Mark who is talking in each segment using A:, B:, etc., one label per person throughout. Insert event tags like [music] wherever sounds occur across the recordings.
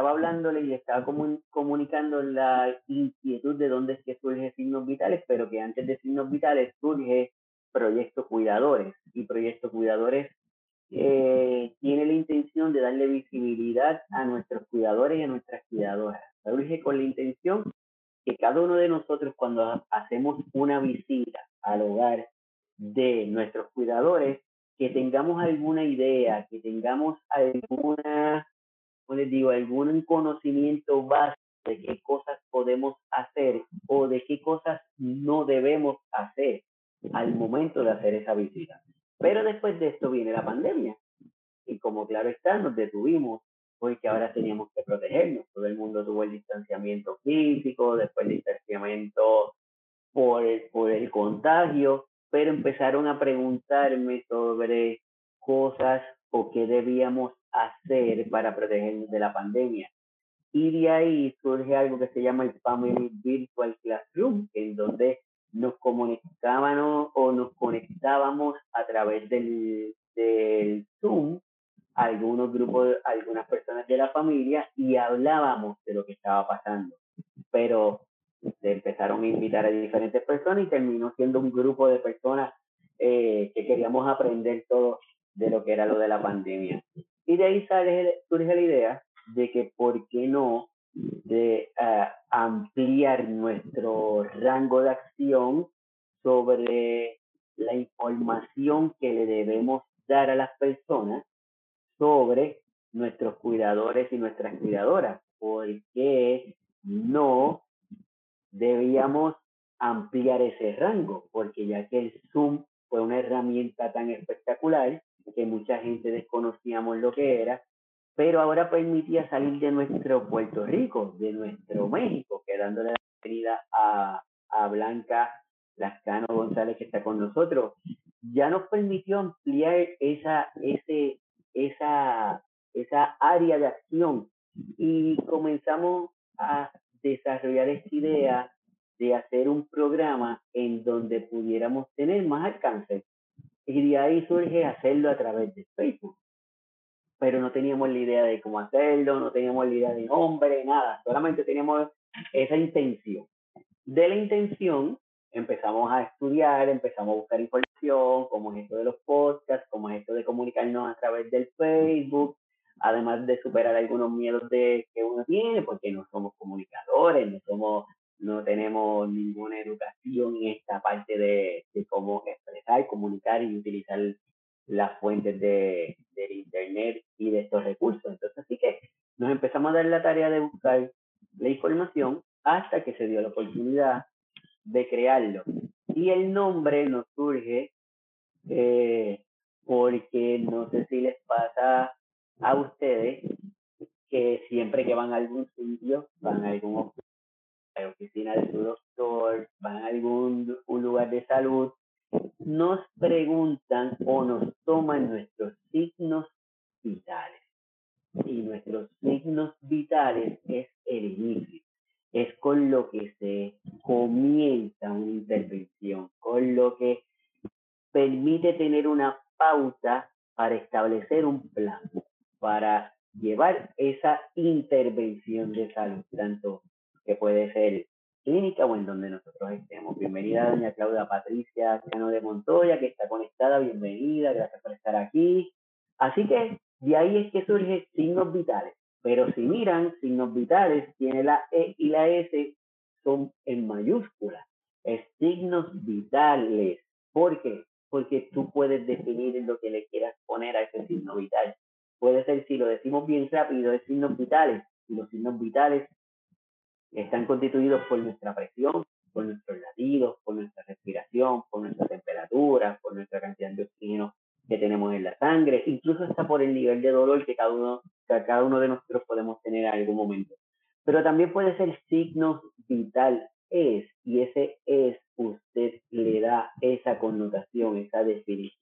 A: estaba hablándole y le estaba comunicando la inquietud de dónde es que surge signos vitales, pero que antes de signos vitales surge Proyecto Cuidadores. Y Proyecto Cuidadores eh, tiene la intención de darle visibilidad a nuestros cuidadores y a nuestras cuidadoras. Surge con la intención que cada uno de nosotros cuando hacemos una visita al hogar de nuestros cuidadores, que tengamos alguna idea, que tengamos alguna, ¿cómo les digo, algún conocimiento básico de qué cosas podemos hacer o de qué cosas no debemos hacer al momento de hacer esa visita. Pero después de esto viene la pandemia. Y como claro está, nos detuvimos porque ahora teníamos que protegernos. Todo el mundo tuvo el distanciamiento físico, después el distanciamiento por por el contagio pero empezaron a preguntarme sobre cosas o qué debíamos hacer para protegernos de la pandemia. Y de ahí surge algo que se llama el Family Virtual Classroom, en donde nos comunicábamos o nos conectábamos a través del, del Zoom algunos grupos, algunas personas de la familia y hablábamos de lo que estaba pasando. Pero se empezaron a invitar a diferentes personas y terminó siendo un grupo de personas eh, que queríamos aprender todo de lo que era lo de la pandemia. Y de ahí sale, surge la idea de que por qué no de eh, ampliar nuestro rango de acción sobre la información que le debemos dar a las personas sobre nuestros cuidadores y nuestras cuidadoras. ¿Por qué no debíamos ampliar ese rango, porque ya que el Zoom fue una herramienta tan espectacular que mucha gente desconocíamos lo que era, pero ahora permitía salir de nuestro Puerto Rico, de nuestro México, que dándole la bienvenida a, a Blanca Lascano González que está con nosotros, ya nos permitió ampliar esa, ese, esa, esa área de acción y comenzamos a desarrollar esta idea de hacer un programa en donde pudiéramos tener más alcance. Y de ahí surge hacerlo a través de Facebook. Pero no teníamos la idea de cómo hacerlo, no teníamos la idea de nombre, nada. Solamente teníamos esa intención. De la intención empezamos a estudiar, empezamos a buscar información, como es esto de los podcasts, como es esto de comunicarnos a través del Facebook, además de superar algunos miedos de, que uno tiene, porque no somos comunicadores, no somos, no tenemos ninguna educación en esta parte de, de cómo expresar, comunicar y utilizar las fuentes de, del internet y de estos recursos. Entonces, así que nos empezamos a dar la tarea de buscar la información hasta que se dio la oportunidad de crearlo. Y el nombre nos surge eh, porque no sé si les pasa a ustedes que siempre que van a algún sitio, van a alguna oficina de su doctor, van a algún un lugar de salud, nos preguntan o nos toman nuestros signos vitales. Y nuestros signos vitales es el inicio, es con lo que se comienza una intervención, con lo que permite tener una pauta para establecer un plan para llevar esa intervención de salud, tanto que puede ser clínica o en donde nosotros estemos. Bienvenida doña Claudia Patricia Cano de Montoya, que está conectada, bienvenida, gracias por estar aquí. Así que de ahí es que surgen signos vitales. Pero si miran, signos vitales tiene la E y la S son en mayúscula. Es signos vitales. ¿Por qué? Porque tú puedes definir lo que le quieras poner a ese signo vital puede ser, si lo decimos bien rápido, es signos vitales. Y los signos vitales están constituidos por nuestra presión, por nuestros latidos, por nuestra respiración, por nuestra temperatura, por nuestra cantidad de oxígeno que tenemos en la sangre, incluso hasta por el nivel de dolor que cada uno, que cada uno de nosotros podemos tener en algún momento. Pero también puede ser signos vital es, y ese es, usted le da esa connotación, esa definición.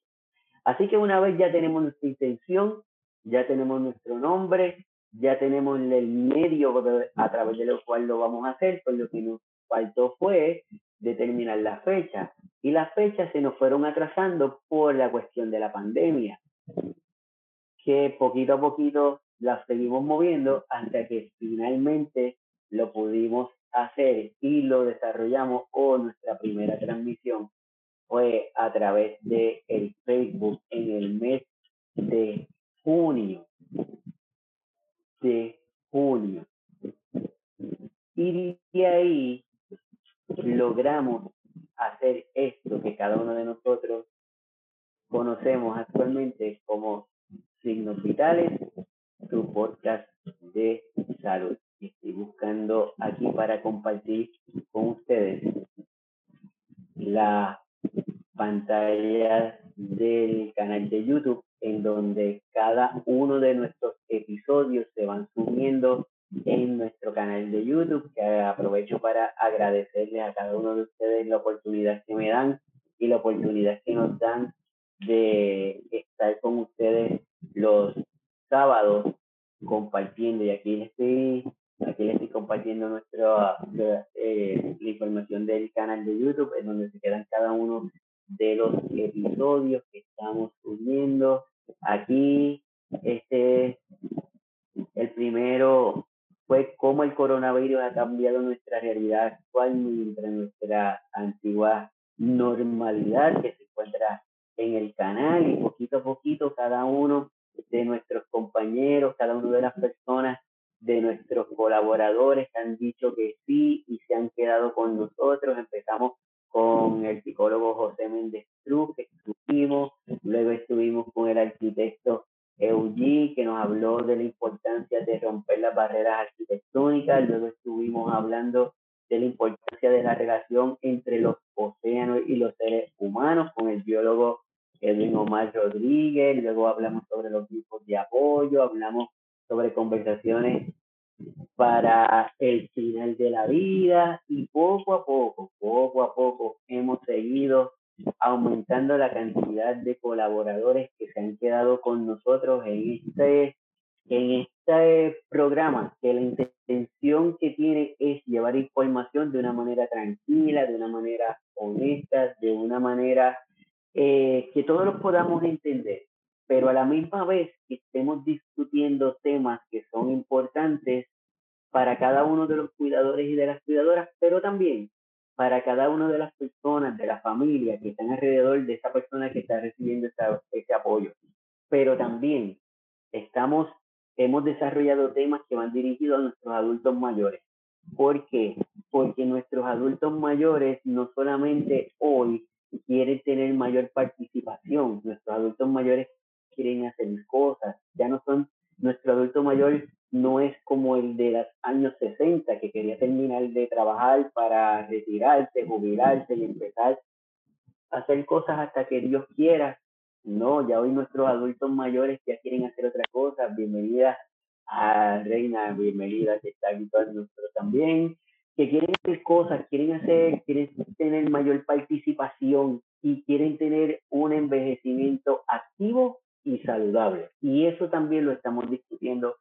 A: Así que una vez ya tenemos nuestra intención, ya tenemos nuestro nombre, ya tenemos el medio a través del cual lo vamos a hacer, pues lo que nos faltó fue determinar la fecha. Y las fechas se nos fueron atrasando por la cuestión de la pandemia, que poquito a poquito las seguimos moviendo hasta que finalmente lo pudimos hacer y lo desarrollamos o nuestra primera transmisión fue a través de el Facebook en el mes de junio de junio y de ahí logramos hacer esto que cada uno de nosotros conocemos actualmente como signos vitales, su podcast de salud. Estoy buscando aquí para compartir con ustedes la pantalla del canal de YouTube en donde cada uno de nuestros episodios se van subiendo en nuestro canal de YouTube, que aprovecho para agradecerles a cada uno de ustedes la oportunidad que me dan y la oportunidad que nos dan de estar con ustedes los sábados compartiendo. Y aquí les estoy aquí les estoy compartiendo nuestra eh, la información del canal de YouTube en donde se quedan cada uno de los episodios que estamos subiendo aquí este el primero fue cómo el coronavirus ha cambiado nuestra realidad actual mientras nuestra antigua normalidad que se encuentra en el canal y poquito a poquito cada uno de nuestros compañeros, cada una de las personas, de nuestros colaboradores han dicho que sí y se han quedado con nosotros. Empezamos con el psicólogo José Méndez Cruz, que estuvimos, luego estuvimos con el arquitecto Eugene, que nos habló de la importancia de romper las barreras arquitectónicas, luego estuvimos hablando de la importancia de la relación entre los océanos y los seres humanos con el biólogo Edwin Omar Rodríguez, luego hablamos sobre los grupos de apoyo, hablamos sobre conversaciones para el final de la vida y poco a poco, poco a poco hemos seguido aumentando la cantidad de colaboradores que se han quedado con nosotros en este, en este programa, que la intención que tiene es llevar información de una manera tranquila, de una manera honesta, de una manera eh, que todos los podamos entender, pero a la misma vez que estemos discutiendo temas que son importantes para cada uno de los cuidadores y de las cuidadoras, pero también para cada una de las personas de la familia que están alrededor de esa persona que está recibiendo ese apoyo. Pero también estamos, hemos desarrollado temas que van dirigidos a nuestros adultos mayores. ¿Por qué? Porque nuestros adultos mayores no solamente hoy quieren tener mayor participación, nuestros adultos mayores quieren hacer cosas, ya no son, nuestro adulto mayor no es como el de los años 60 que quería terminar de trabajar para retirarse, jubilarse y empezar a hacer cosas hasta que Dios quiera. No, ya hoy nuestros adultos mayores ya quieren hacer otra cosa. Bienvenida a Reina, bienvenida que está aquí con nosotros también, que quieren hacer cosas, quieren hacer, quieren tener mayor participación y quieren tener un envejecimiento activo y saludable. Y eso también lo estamos discutiendo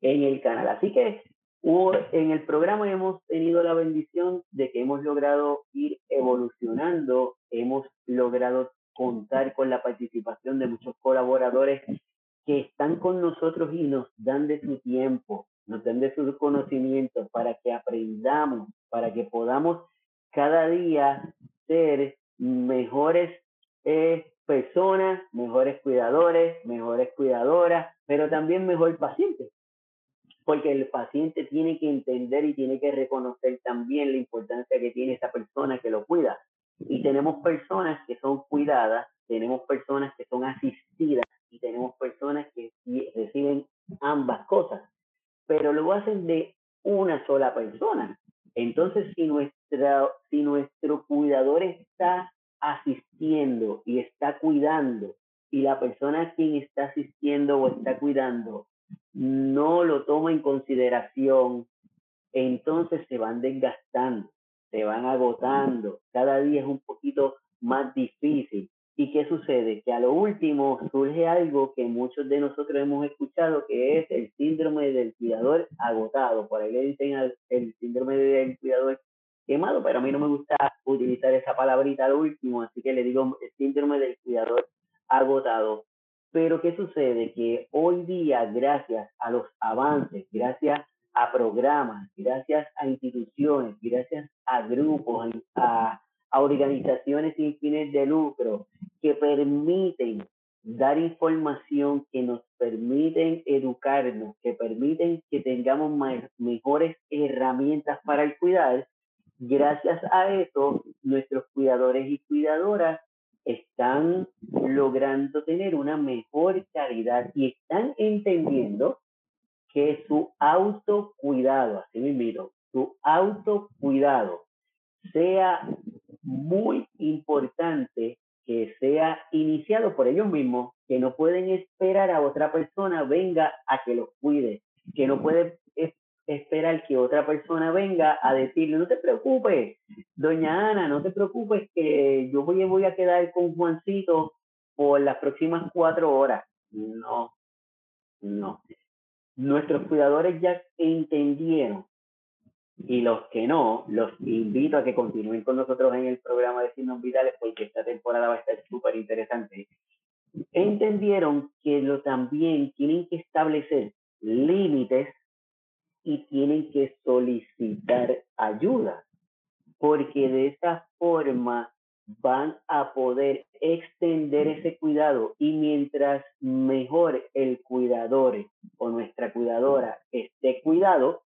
A: en el canal. Así que en el programa hemos tenido la bendición de que hemos logrado ir evolucionando, hemos logrado contar con la participación de muchos colaboradores que están con nosotros y nos dan de su tiempo, nos dan de sus conocimientos para que aprendamos, para que podamos cada día ser mejores eh, personas, mejores cuidadores, mejores cuidadoras, pero también mejor pacientes porque el paciente tiene que entender y tiene que reconocer también la importancia que tiene esa persona que lo cuida. Y tenemos personas que son cuidadas, tenemos personas que son asistidas y tenemos personas que reciben ambas cosas, pero lo hacen de una sola persona. Entonces, si, nuestra, si nuestro cuidador está asistiendo y está cuidando, y la persona a quien está asistiendo o está cuidando no lo toma en consideración, entonces se van desgastando, se van agotando, cada día es un poquito más difícil. ¿Y qué sucede? Que a lo último surge algo que muchos de nosotros hemos escuchado, que es el síndrome del cuidador agotado. Por ahí le dicen el síndrome del cuidador quemado, pero a mí no me gusta utilizar esa palabrita al último, así que le digo el síndrome del cuidador agotado. Pero ¿qué sucede? Que hoy día, gracias a los avances, gracias a programas, gracias a instituciones, gracias a grupos, a, a organizaciones sin fines de lucro que permiten dar información, que nos permiten educarnos, que permiten que tengamos mejores herramientas para el cuidar, gracias a eso nuestros cuidadores y cuidadoras están logrando tener una mejor calidad y están entendiendo que su autocuidado, así mismo, su autocuidado sea muy importante que sea iniciado por ellos mismos, que no pueden esperar a otra persona venga a que los cuide, que no pueden esperar que otra persona venga a decirle, no te preocupes, doña Ana, no te preocupes que yo voy, voy a quedar con Juancito por las próximas cuatro horas. No, no. Nuestros cuidadores ya entendieron y los que no, los invito a que continúen con nosotros en el programa de signos vitales porque esta temporada va a estar súper interesante. Entendieron que lo también tienen que establecer límites y tienen que solicitar ayuda, porque de esa forma van a poder extender ese cuidado y mientras mejor el cuidador o nuestra cuidadora esté cuidado,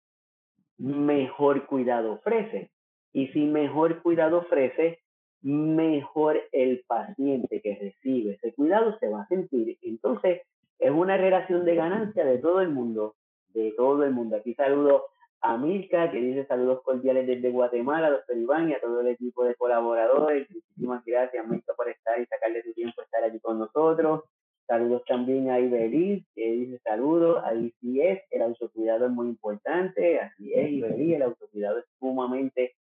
A: mejor cuidado ofrece. Y si mejor cuidado ofrece, mejor el paciente que recibe ese cuidado se va a sentir. Entonces, es una relación de ganancia de todo el mundo, de todo el mundo. Aquí saludo a Milka, que dice saludos cordiales desde Guatemala, doctor Iván, y a todo el equipo de colaboradores. Muchísimas gracias, Milka, por estar y sacarle su tiempo estar aquí con nosotros. Saludos también a Ibelis, que dice saludos. Ahí sí es, el autocuidado es muy importante. Así es, Ibelis, el autocuidado es sumamente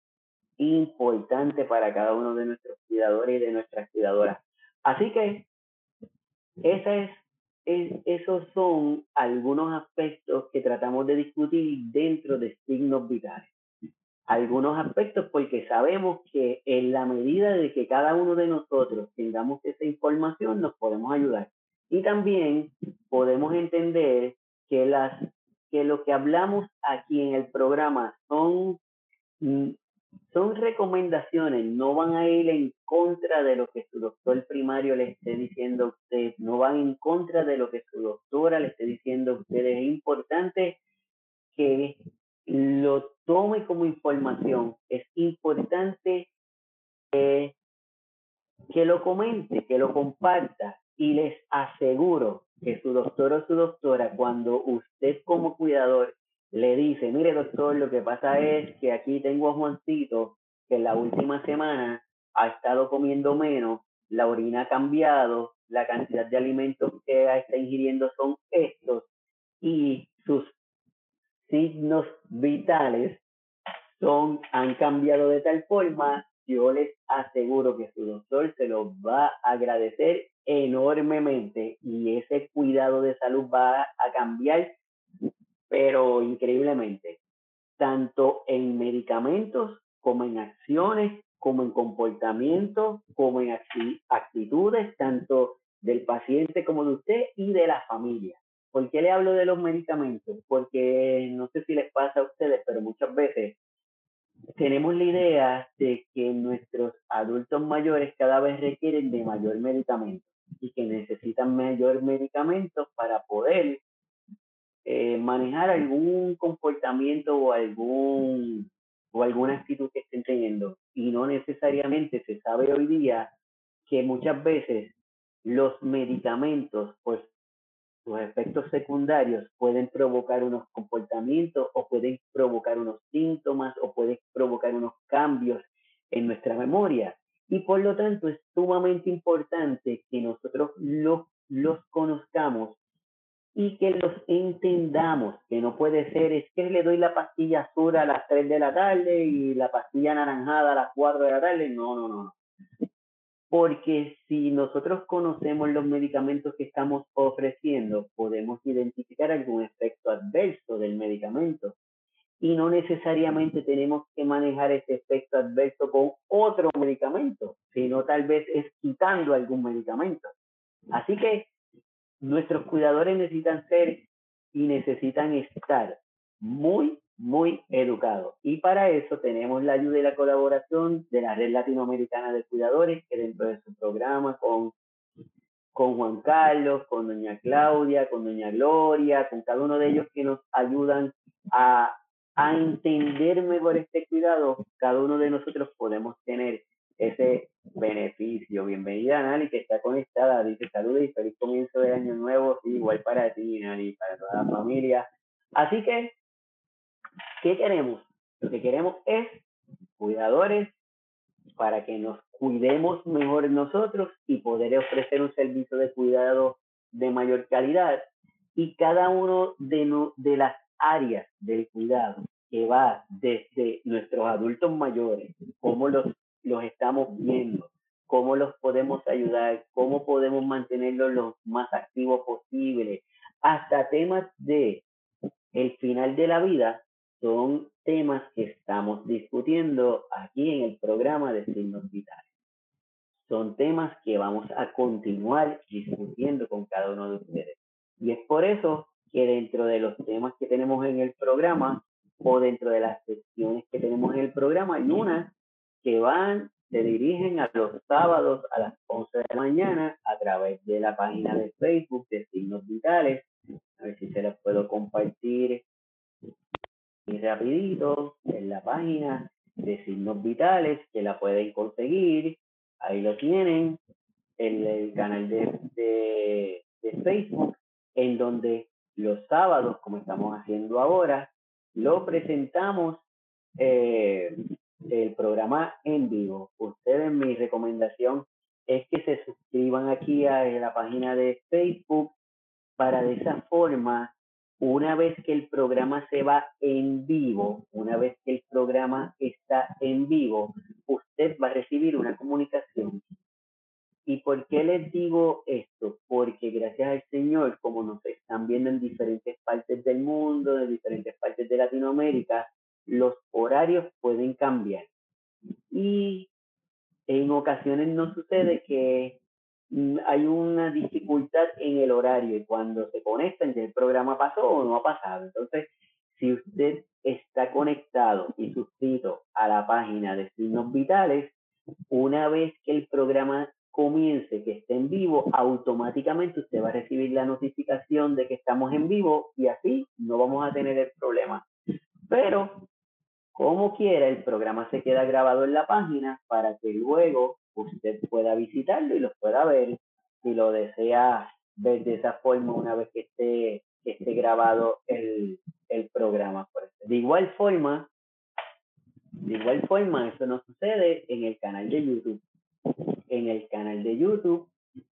A: importante para cada uno de nuestros cuidadores y de nuestras cuidadoras. Así que esa es, es, esos son algunos aspectos que tratamos de discutir dentro de signos vitales. Algunos aspectos porque sabemos que en la medida de que cada uno de nosotros tengamos esa información nos podemos ayudar. Y también podemos entender que, las, que lo que hablamos aquí en el programa son, mm, son recomendaciones, no van a ir en contra de lo que su doctor primario le esté diciendo a usted, no van en contra de lo que su doctora le esté diciendo a usted. Es importante que lo tome como información, es importante que, que lo comente, que lo comparta, y les aseguro que su doctor o su doctora, cuando usted como cuidador le dice, mire doctor, lo que pasa es que aquí tengo a Juancito, que en la última semana ha estado comiendo menos, la orina ha cambiado, la cantidad de alimentos que está ingiriendo son estos y sus signos vitales son, han cambiado de tal forma, yo les aseguro que su doctor se los va a agradecer enormemente y ese cuidado de salud va a cambiar, pero increíblemente, tanto en medicamentos como en acciones, como en comportamiento, como en actitudes, tanto del paciente como de usted y de la familia. ¿Por qué le hablo de los medicamentos? Porque no sé si les pasa a ustedes, pero muchas veces tenemos la idea de que nuestros adultos mayores cada vez requieren de mayor medicamento y que necesitan mayor medicamento para poder eh, manejar algún comportamiento o algún o alguna actitud que estén teniendo y no necesariamente se sabe hoy día que muchas veces los medicamentos pues sus efectos secundarios pueden provocar unos comportamientos o pueden provocar unos síntomas o pueden provocar unos cambios en nuestra memoria. Y por lo tanto es sumamente importante que nosotros los, los conozcamos y que los entendamos, que no puede ser, es que le doy la pastilla azul a las 3 de la tarde y la pastilla anaranjada a las 4 de la tarde. No, no, no. Porque si nosotros conocemos los medicamentos que estamos ofreciendo, podemos identificar algún efecto adverso del medicamento. Y no necesariamente tenemos que manejar ese efecto adverso con otro medicamento, sino tal vez es quitando algún medicamento. Así que nuestros cuidadores necesitan ser y necesitan estar muy, muy educados. Y para eso tenemos la ayuda y la colaboración de la Red Latinoamericana de Cuidadores, que dentro de su programa con, con Juan Carlos, con doña Claudia, con doña Gloria, con cada uno de ellos que nos ayudan a, a entender mejor este cuidado, cada uno de nosotros podemos tener ese beneficio. Bienvenida, Nali, que está conectada. Dice saludos y feliz comienzo de año nuevo. igual para ti, Nali, para toda la familia. Así que, ¿qué queremos? Lo que queremos es cuidadores para que nos cuidemos mejor nosotros y poder ofrecer un servicio de cuidado de mayor calidad. Y cada uno de, de las áreas del cuidado que va desde nuestros adultos mayores, como los los estamos viendo, cómo los podemos ayudar, cómo podemos mantenerlos lo más activos posible, hasta temas de el final de la vida son temas que estamos discutiendo aquí en el programa de signos vitales. Son temas que vamos a continuar discutiendo con cada uno de ustedes. Y es por eso que dentro de los temas que tenemos en el programa o dentro de las secciones que tenemos en el programa hay una que van, se dirigen a los sábados a las 11 de la mañana a través de la página de Facebook de Signos Vitales. A ver si se las puedo compartir y rapidito en la página de Signos Vitales que la pueden conseguir. Ahí lo tienen, en el canal de, de, de Facebook, en donde los sábados, como estamos haciendo ahora, lo presentamos eh, el programa en vivo. Ustedes, mi recomendación es que se suscriban aquí a la página de Facebook para de esa forma, una vez que el programa se va en vivo, una vez que el programa está en vivo, usted va a recibir una comunicación. ¿Y por qué les digo esto? Porque gracias al Señor, como nos están viendo en diferentes partes del mundo, de diferentes partes de Latinoamérica, los horarios pueden cambiar. Y en ocasiones no sucede que mm, hay una dificultad en el horario y cuando se conectan ya el programa pasó o no ha pasado. Entonces, si usted está conectado y suscrito a la página de signos vitales, una vez que el programa comience, que esté en vivo, automáticamente usted va a recibir la notificación de que estamos en vivo y así no vamos a tener el problema. Pero como quiera, el programa se queda grabado en la página para que luego usted pueda visitarlo y lo pueda ver si lo desea ver de esa forma una vez que esté, esté grabado el, el programa. De igual forma, de igual forma, eso no sucede en el canal de YouTube. En el canal de YouTube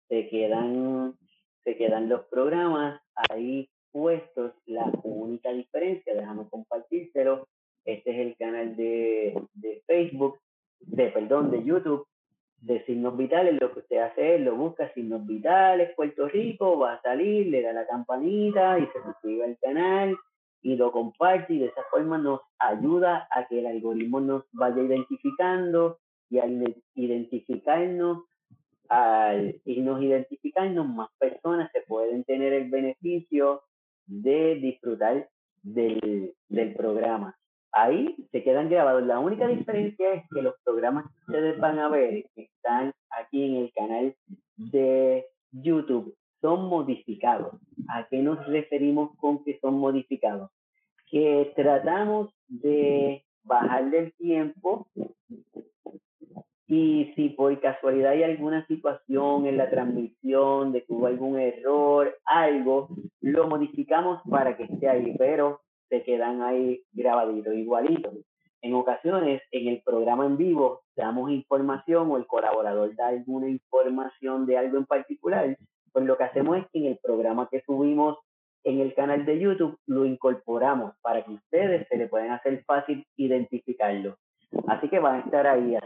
A: se quedan, se quedan los programas ahí puestos. La única diferencia, déjame compartírselo, este es el canal de, de Facebook, de perdón, de YouTube, de Signos Vitales. Lo que usted hace es lo busca Signos Vitales, Puerto Rico, va a salir, le da la campanita y se suscribe al canal y lo comparte y de esa forma nos ayuda a que el algoritmo nos vaya identificando y al identificarnos, al irnos identificarnos, más personas se pueden tener el beneficio de disfrutar del, del programa ahí se quedan grabados. La única diferencia es que los programas que ustedes van a ver que están aquí en el canal de YouTube son modificados. ¿A qué nos referimos con que son modificados? Que tratamos de bajar el tiempo y si por casualidad hay alguna situación en la transmisión, de que hubo algún error, algo, lo modificamos para que esté ahí, pero se quedan ahí grabaditos, igualitos. En ocasiones, en el programa en vivo, damos información o el colaborador da alguna información de algo en particular, pues lo que hacemos es que en el programa que subimos en el canal de YouTube lo incorporamos para que ustedes se le puedan hacer fácil identificarlo. Así que van a estar ahí.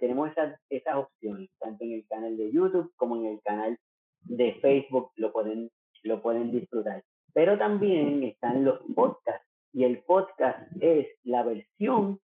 A: Tenemos esas, esas opciones, tanto en el canal de YouTube como en el canal de Facebook, lo pueden, lo pueden disfrutar. Pero también están los podcasts y el podcast es la versión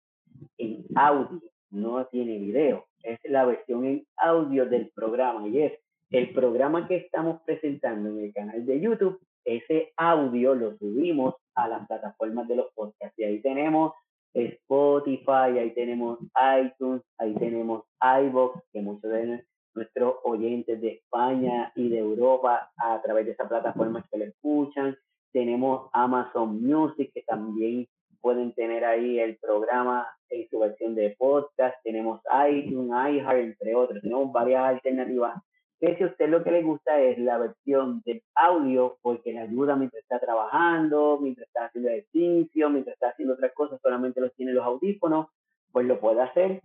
A: en audio, no tiene video, es la versión en audio del programa y es el programa que estamos presentando en el canal de YouTube, ese audio lo subimos a las plataformas de los podcasts. Y ahí tenemos Spotify, ahí tenemos iTunes, ahí tenemos iVoox, que muchos de nuestros oyentes de España y de Europa a través de esa plataforma que lo escuchan. Tenemos Amazon Music, que también pueden tener ahí el programa en su versión de podcast. Tenemos iTunes, iHeart, entre otros. Tenemos varias alternativas. Que si a usted lo que le gusta es la versión del audio, porque le ayuda mientras está trabajando, mientras está haciendo ejercicio, mientras está haciendo otras cosas, solamente los tiene los audífonos, pues lo puede hacer.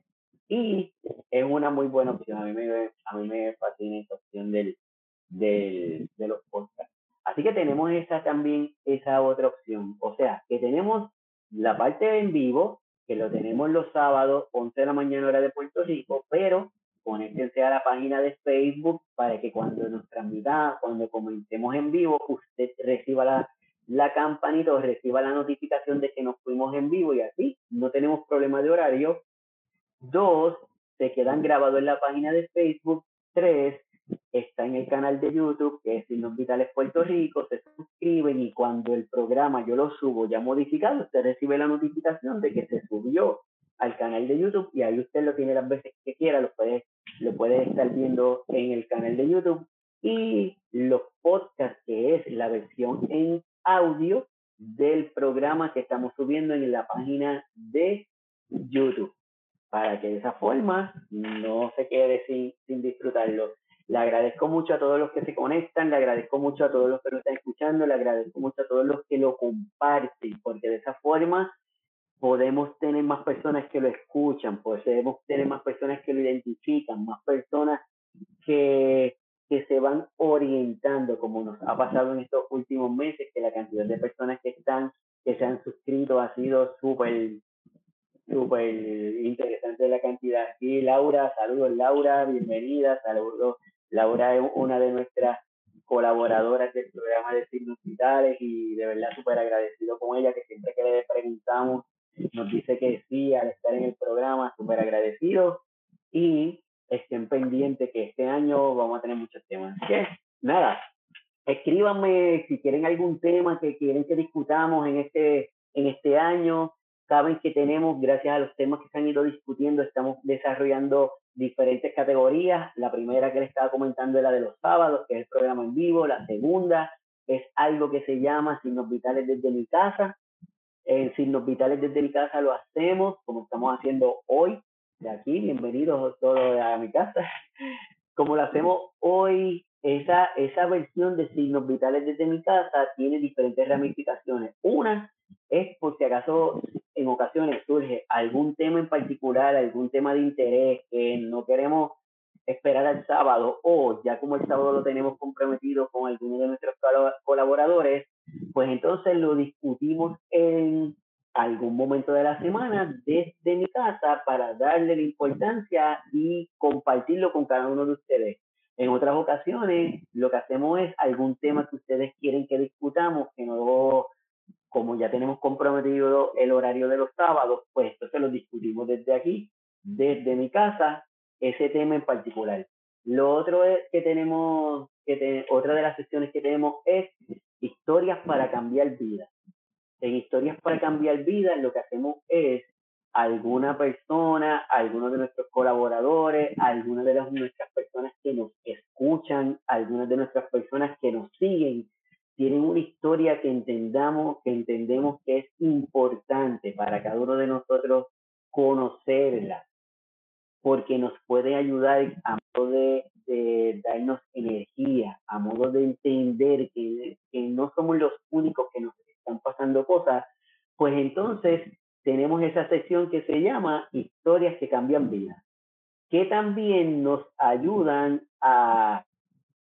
A: Y es una muy buena opción. A mí me, a mí me fascina esta opción del, del, de los podcasts. Así que tenemos esa también, esa otra opción. O sea, que tenemos la parte en vivo, que lo tenemos los sábados, 11 de la mañana hora de Puerto Rico, pero conéctense a la página de Facebook para que cuando nos transmita, cuando comentemos en vivo, usted reciba la, la campanita o reciba la notificación de que nos fuimos en vivo y así no tenemos problema de horario. Dos, se quedan grabados en la página de Facebook. Tres, está en el canal de YouTube, que es Signos Vitales Puerto Rico, se suscriben y cuando el programa yo lo subo ya modificado, usted recibe la notificación de que se subió al canal de YouTube y ahí usted lo tiene las veces que quiera, lo puede, lo puede estar viendo en el canal de YouTube y los podcasts, que es la versión en audio del programa que estamos subiendo en la página de YouTube, para que de esa forma no se quede sin, sin disfrutarlo. Le agradezco mucho a todos los que se conectan, le agradezco mucho a todos los que nos están escuchando, le agradezco mucho a todos los que lo comparten, porque de esa forma podemos tener más personas que lo escuchan, podemos tener más personas que lo identifican, más personas que, que se van orientando, como nos ha pasado en estos últimos meses, que la cantidad de personas que están, que se han suscrito ha sido súper súper interesante la cantidad. Y Laura, saludos Laura, bienvenida, saludos Laura es una de nuestras colaboradoras del programa de signos vitales y de verdad súper agradecido con ella, que siempre que le preguntamos nos dice que sí al estar en el programa, súper agradecido y estén pendientes que este año vamos a tener muchos temas. Así que nada, escríbanme si quieren algún tema que quieren que discutamos en este, en este año. Saben que tenemos, gracias a los temas que se han ido discutiendo, estamos desarrollando diferentes categorías. La primera que les estaba comentando es la de los sábados, que es el programa en vivo. La segunda es algo que se llama Signos Vitales desde mi casa. En Signos Vitales desde mi casa lo hacemos como estamos haciendo hoy. De aquí, bienvenidos todos a mi casa. [laughs] Como lo hacemos hoy, esa, esa versión de Signos Vitales desde mi casa tiene diferentes ramificaciones. Una es por si acaso en ocasiones surge algún tema en particular, algún tema de interés que no queremos esperar al sábado o ya como el sábado lo tenemos comprometido con alguno de nuestros colaboradores, pues entonces lo discutimos en algún momento de la semana desde mi casa para darle la importancia y compartirlo con cada uno de ustedes. En otras ocasiones, lo que hacemos es algún tema que ustedes quieren que discutamos, que no como ya tenemos comprometido el horario de los sábados, pues entonces lo discutimos desde aquí, desde mi casa, ese tema en particular. Lo otro es que tenemos, que otra de las sesiones que tenemos es historias para cambiar vidas. En historias para cambiar vidas lo que hacemos es alguna persona, algunos de nuestros colaboradores, algunas de las, nuestras personas que nos escuchan, algunas de nuestras personas que nos siguen, tienen una historia que entendamos, que entendemos que es importante para cada uno de nosotros conocerla, porque nos puede ayudar a modo de, darnos energía, a modo de entender que, no somos los únicos que nos están pasando cosas, pues entonces tenemos esa sección que se llama Historias que cambian vidas, que también nos ayudan a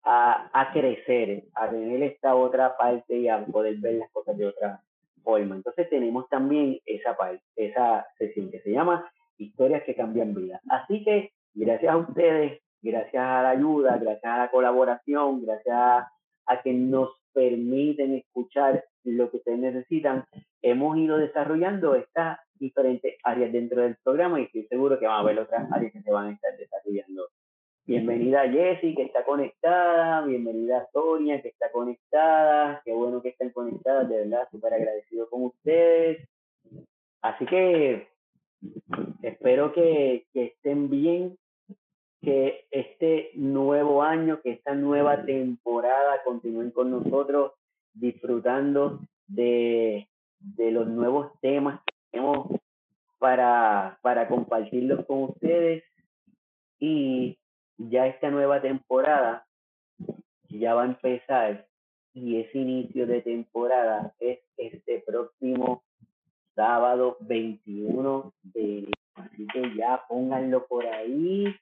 A: a, a, crecer, a tener esta otra parte y a poder ver las cosas de otra forma. Entonces tenemos también esa parte, esa sesión que se llama Historias que cambian vidas. Así que gracias a ustedes, gracias a la ayuda, gracias a la colaboración, gracias a que nos permiten escuchar lo que ustedes necesitan, hemos ido desarrollando estas diferentes áreas dentro del programa y estoy seguro que van a haber otras áreas que se van a estar desarrollando Bienvenida Jessie, que está conectada. Bienvenida Sonia, que está conectada. Qué bueno que están conectadas, de verdad, súper agradecido con ustedes. Así que espero que, que estén bien, que este nuevo año, que esta nueva temporada continúen con nosotros disfrutando de, de los nuevos temas que tenemos para, para compartirlos con ustedes. Y ya esta nueva temporada ya va a empezar y ese inicio de temporada es este próximo sábado 21 de Así que ya pónganlo por ahí,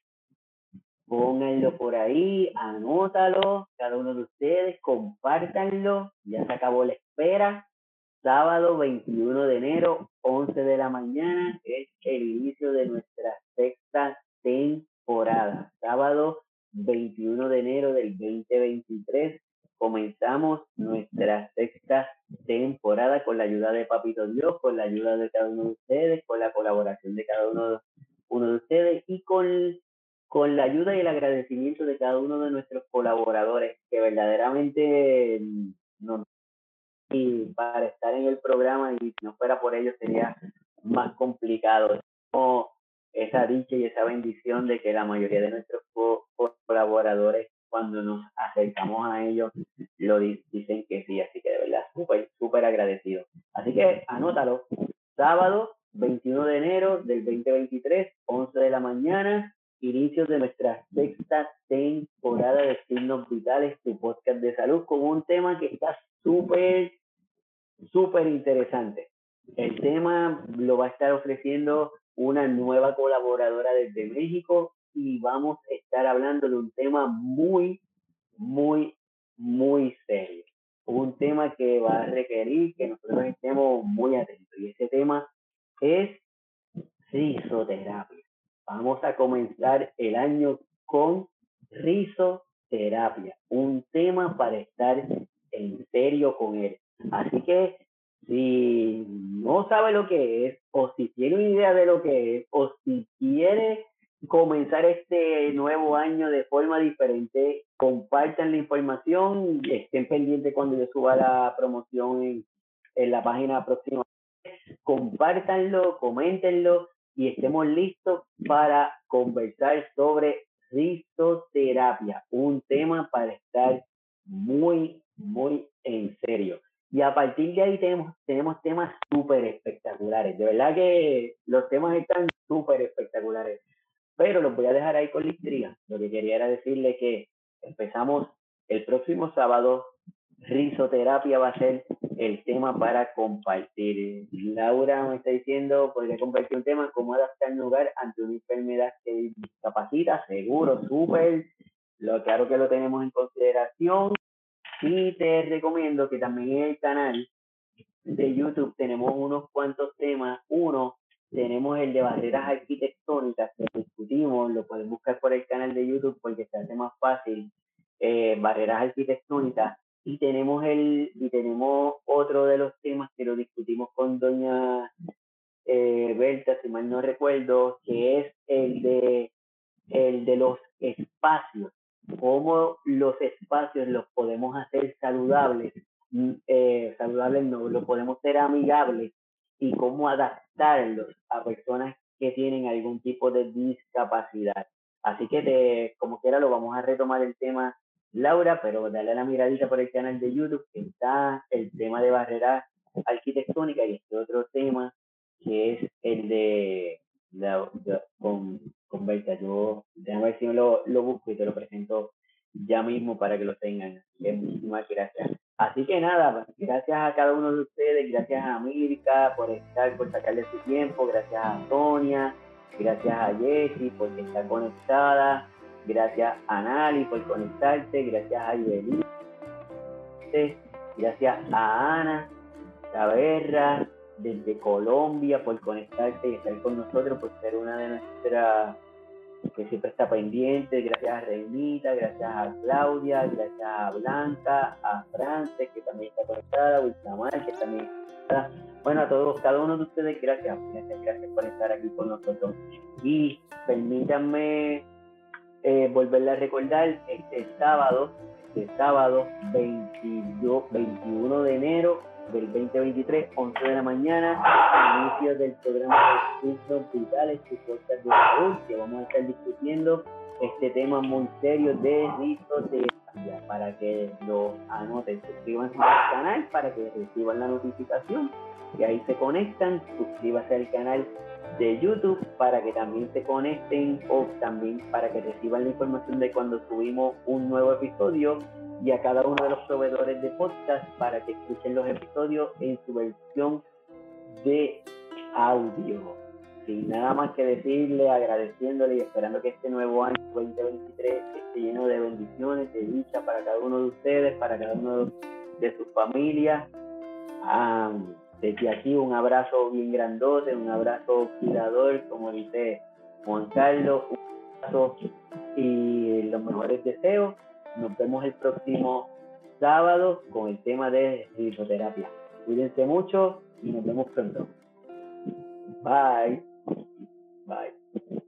A: pónganlo por ahí, anótalo, cada uno de ustedes, compártanlo, ya se acabó la espera. Sábado 21 de enero, 11 de la mañana, es el inicio de nuestra sexta temporada temporada. Sábado 21 de enero del 2023 comenzamos nuestra sexta temporada con la ayuda de Papito Dios, con la ayuda de cada uno de ustedes, con la colaboración de cada uno, uno de ustedes y con, con la ayuda y el agradecimiento de cada uno de nuestros colaboradores que verdaderamente nos y para estar en el programa y si no fuera por ellos sería más complicado esa dicha y esa bendición de que la mayoría de nuestros colaboradores, cuando nos acercamos a ellos, lo dicen que sí, así que de verdad, súper, súper agradecido. Así que anótalo, sábado 21 de enero del 2023, 11 de la mañana, inicio de nuestra sexta temporada de Signos Vitales, tu podcast de salud, con un tema que está súper, súper interesante. El tema lo va a estar ofreciendo una nueva colaboradora desde México y vamos a estar hablando de un tema muy, muy, muy serio. Un tema que va a requerir que nosotros estemos muy atentos. Y ese tema es risoterapia. Vamos a comenzar el año con risoterapia. Un tema para estar en serio con él. Así que si no sabe lo que es, o si tiene una idea de lo que es, o si quiere comenzar este nuevo año de forma diferente, compartan la información, estén pendientes cuando yo suba la promoción en, en la página próxima. Compártanlo, coméntenlo y estemos listos para conversar sobre risoterapia, un tema para estar muy, muy en serio. Y a partir de ahí tenemos, tenemos temas súper espectaculares. De verdad que los temas están súper espectaculares. Pero los voy a dejar ahí con la intriga. Lo que quería era decirle que empezamos el próximo sábado. Risoterapia va a ser el tema para compartir. Laura me está diciendo, podría compartir un tema, cómo adaptar un hogar ante una enfermedad que discapacita. Seguro, súper. Lo claro que lo tenemos en consideración. Y te recomiendo que también en el canal de YouTube tenemos unos cuantos temas. Uno, tenemos el de barreras arquitectónicas que discutimos, lo pueden buscar por el canal de YouTube porque se hace más fácil. Eh, barreras arquitectónicas. Y tenemos el, y tenemos otro de los temas que lo discutimos con doña eh, Berta, si mal no recuerdo, que es el de el de los espacios cómo los espacios los podemos hacer saludables, mm, eh, saludables no, los podemos ser amigables y cómo adaptarlos a personas que tienen algún tipo de discapacidad. Así que de, como quiera lo vamos a retomar el tema Laura, pero dale la miradita por el canal de YouTube que está el tema de barreras arquitectónicas y este otro tema que es el de, con con Yo, déjame ver si lo, lo busco y te lo presento ya mismo para que lo tengan. muchísimas gracias. Así que nada, gracias a cada uno de ustedes, gracias a Mirka por estar, por sacarle su tiempo, gracias a Sonia, gracias a Jessie por estar conectada, gracias a Nali por conectarte, gracias a Ibelín, gracias a Ana Taberra, desde Colombia por conectarte y estar con nosotros, por ser una de nuestras que siempre está pendiente, gracias a Reinita, gracias a Claudia, gracias a Blanca, a Frances, que también está conectada, a Wilsamar, que también está. Bueno, a todos, cada uno de ustedes, gracias, gracias, gracias por estar aquí con nosotros. Y permítanme eh, volverle a recordar, este sábado, este sábado 22, 21 de enero del 2023, 11 de la mañana, inicio del programa de Signos Vitales y Cosas de Salud, que vamos a estar discutiendo este tema muy serio de risoterapia, para que lo anoten, suscríbanse al canal para que reciban la notificación. Y ahí se conectan, suscríbase al canal de YouTube para que también se conecten o también para que reciban la información de cuando subimos un nuevo episodio y a cada uno de los proveedores de podcast para que escuchen los episodios en su versión de audio. Sin nada más que decirle, agradeciéndole y esperando que este nuevo año 2023 esté lleno de bendiciones, de dicha para cada uno de ustedes, para cada uno de sus familias. Desde aquí un abrazo bien grandote, un abrazo cuidador, como dice Juan Carlos, un abrazo y los mejores deseos. Nos vemos el próximo sábado con el tema de risoterapia. Cuídense mucho y nos vemos pronto. Bye. Bye.